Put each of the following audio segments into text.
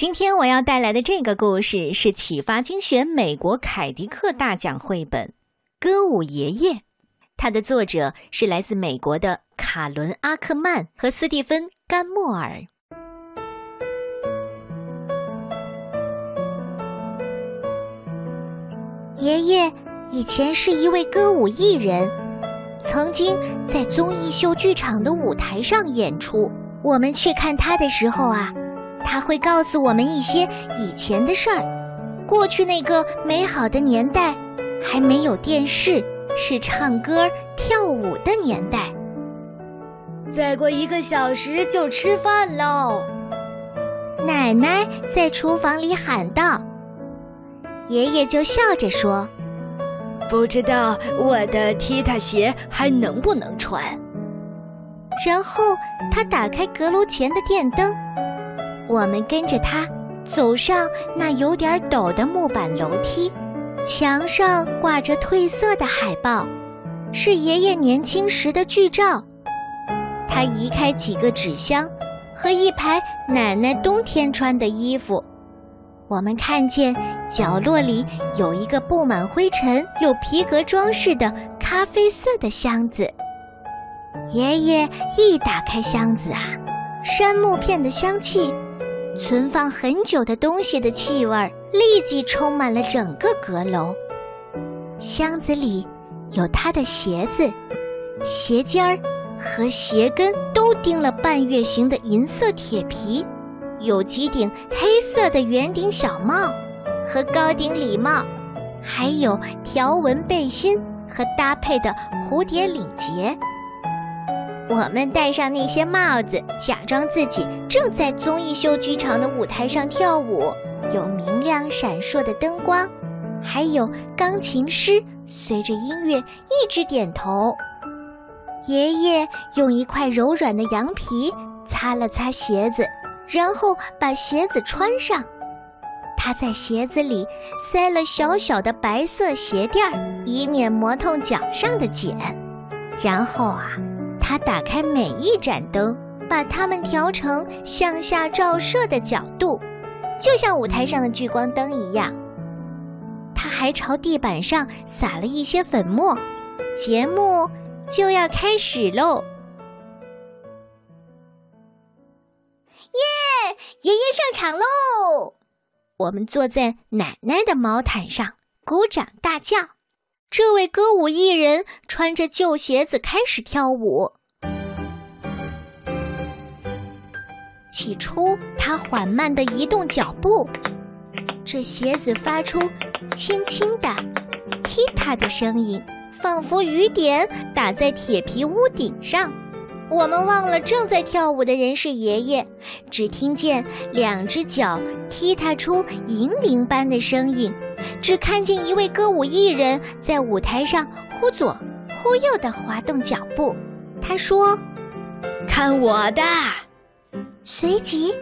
今天我要带来的这个故事是启发精选美国凯迪克大奖绘本《歌舞爷爷》，它的作者是来自美国的卡伦·阿克曼和斯蒂芬·甘莫尔。爷爷以前是一位歌舞艺人，曾经在综艺秀剧场的舞台上演出。我们去看他的时候啊，他会告诉我们一些以前的事儿。过去那个美好的年代，还没有电视，是唱歌跳舞的年代。再过一个小时就吃饭喽，奶奶在厨房里喊道。爷爷就笑着说：“不知道我的踢踏鞋还能不能穿。”然后他打开阁楼前的电灯，我们跟着他走上那有点陡的木板楼梯。墙上挂着褪色的海报，是爷爷年轻时的剧照。他移开几个纸箱和一排奶奶冬天穿的衣服。我们看见角落里有一个布满灰尘、有皮革装饰的咖啡色的箱子。爷爷一打开箱子啊，杉木片的香气、存放很久的东西的气味立即充满了整个阁楼。箱子里有他的鞋子、鞋尖儿和鞋跟都钉了半月形的银色铁皮。有几顶黑色的圆顶小帽和高顶礼帽，还有条纹背心和搭配的蝴蝶领结。我们戴上那些帽子，假装自己正在综艺秀剧场的舞台上跳舞。有明亮闪烁的灯光，还有钢琴师随着音乐一直点头。爷爷用一块柔软的羊皮擦了擦鞋子。然后把鞋子穿上，他在鞋子里塞了小小的白色鞋垫儿，以免磨痛脚上的茧。然后啊，他打开每一盏灯，把它们调成向下照射的角度，就像舞台上的聚光灯一样。他还朝地板上撒了一些粉末，节目就要开始喽。耶！爷爷上场喽！我们坐在奶奶的毛毯上，鼓掌大叫。这位歌舞艺人穿着旧鞋子开始跳舞。起初，他缓慢地移动脚步，这鞋子发出轻轻的踢踏的声音，仿佛雨点打在铁皮屋顶上。我们忘了正在跳舞的人是爷爷，只听见两只脚踢踏出银铃般的声音，只看见一位歌舞艺人在舞台上忽左忽右地滑动脚步。他说：“看我的！”随即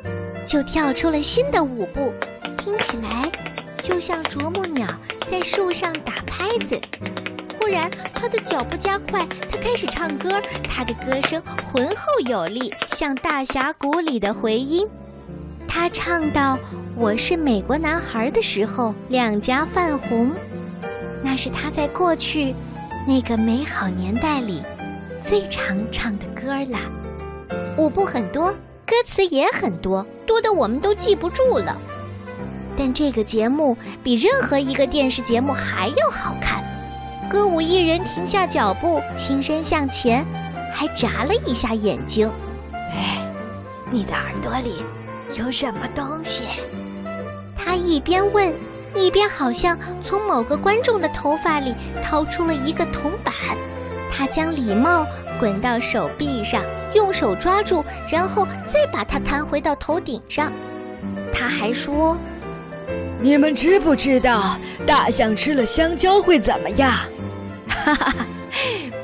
就跳出了新的舞步，听起来就像啄木鸟在树上打拍子。忽然，他的脚步加快，他开始唱歌。他的歌声浑厚有力，像大峡谷里的回音。他唱到“我是美国男孩”的时候，两颊泛红。那是他在过去那个美好年代里最常唱的歌了。舞步很多，歌词也很多，多的我们都记不住了。但这个节目比任何一个电视节目还要好看。歌舞艺人停下脚步，轻身向前，还眨了一下眼睛。哎，你的耳朵里有什么东西？他一边问，一边好像从某个观众的头发里掏出了一个铜板。他将礼帽滚到手臂上，用手抓住，然后再把它弹回到头顶上。他还说：“你们知不知道大象吃了香蕉会怎么样？”哈哈哈，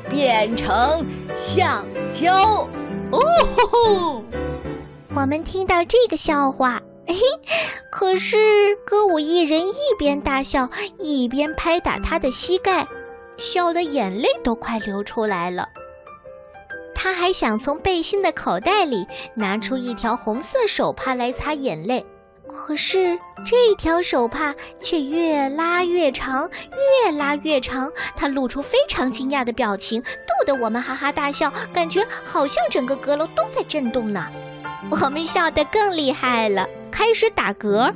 变成橡胶哦！吼吼！我们听到这个笑话，嘿，可是歌舞艺人一边大笑，一边拍打他的膝盖，笑得眼泪都快流出来了。他还想从背心的口袋里拿出一条红色手帕来擦眼泪，可是这条手帕却越拉越长，越拉越长。他露出非常惊讶的表情，逗得我们哈哈大笑，感觉好像整个阁楼都在震动呢。我们笑得更厉害了，开始打嗝。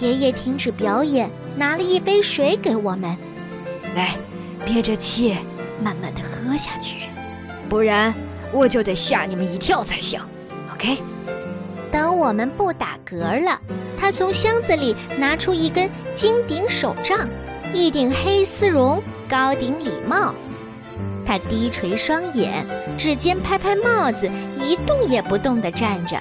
爷爷停止表演，拿了一杯水给我们，来，憋着气，慢慢的喝下去，不然我就得吓你们一跳才行。OK。等我们不打嗝了，他从箱子里拿出一根金顶手杖，一顶黑丝绒高顶礼帽。他低垂双眼，指尖拍拍帽子，一动也不动地站着。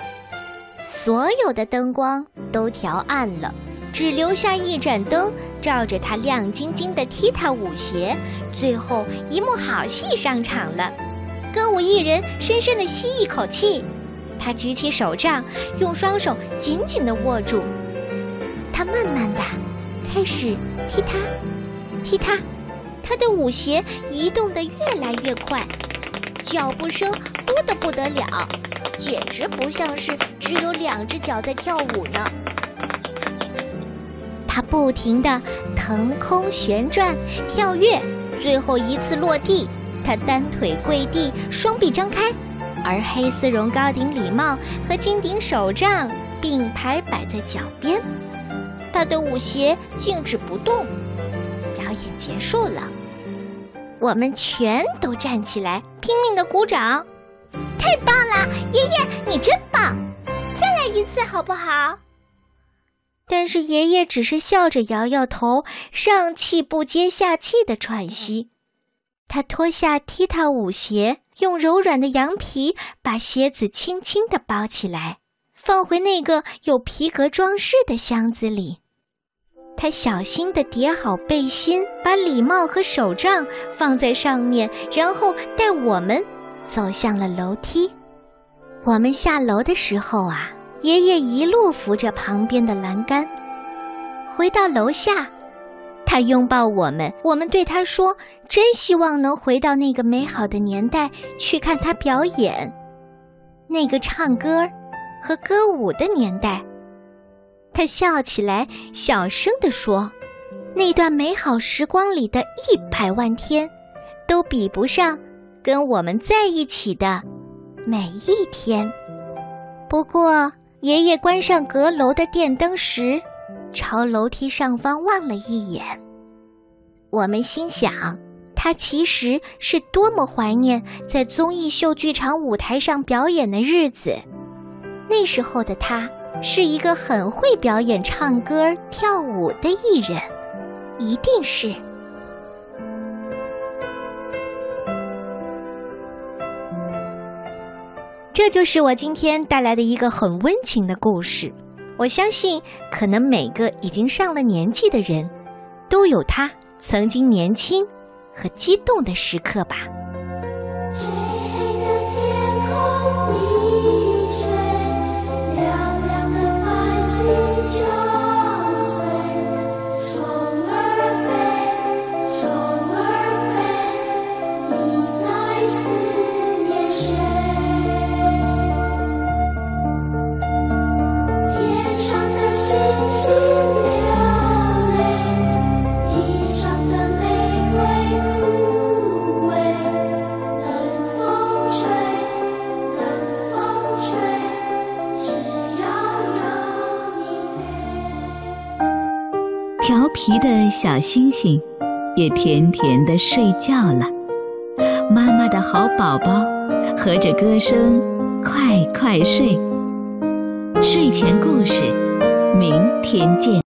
所有的灯光都调暗了，只留下一盏灯照着他亮晶晶的踢踏舞鞋。最后一幕好戏上场了，歌舞艺人深深地吸一口气。他举起手杖，用双手紧紧地握住。他慢慢的开始踢踏，踢踏。他的舞鞋移动得越来越快，脚步声多得不得了，简直不像是只有两只脚在跳舞呢。他不停地腾空旋转、跳跃，最后一次落地，他单腿跪地，双臂张开。而黑丝绒高顶礼帽和金顶手杖并排摆在脚边，他的舞鞋静止不动。表演结束了，我们全都站起来，拼命的鼓掌。太棒了，爷爷，你真棒！再来一次好不好？但是爷爷只是笑着摇摇头，上气不接下气的喘息。他脱下踢踏舞鞋。用柔软的羊皮把鞋子轻轻地包起来，放回那个有皮革装饰的箱子里。他小心地叠好背心，把礼帽和手杖放在上面，然后带我们走向了楼梯。我们下楼的时候啊，爷爷一路扶着旁边的栏杆。回到楼下。他拥抱我们，我们对他说：“真希望能回到那个美好的年代去看他表演，那个唱歌和歌舞的年代。”他笑起来，小声地说：“那段美好时光里的一百万天，都比不上跟我们在一起的每一天。”不过，爷爷关上阁楼的电灯时，朝楼梯上方望了一眼。我们心想，他其实是多么怀念在综艺秀剧场舞台上表演的日子。那时候的他是一个很会表演、唱歌、跳舞的艺人，一定是。这就是我今天带来的一个很温情的故事。我相信，可能每个已经上了年纪的人，都有他。曾经年轻和激动的时刻吧。调皮的小星星也甜甜的睡觉了，妈妈的好宝宝和着歌声快快睡。睡前故事，明天见。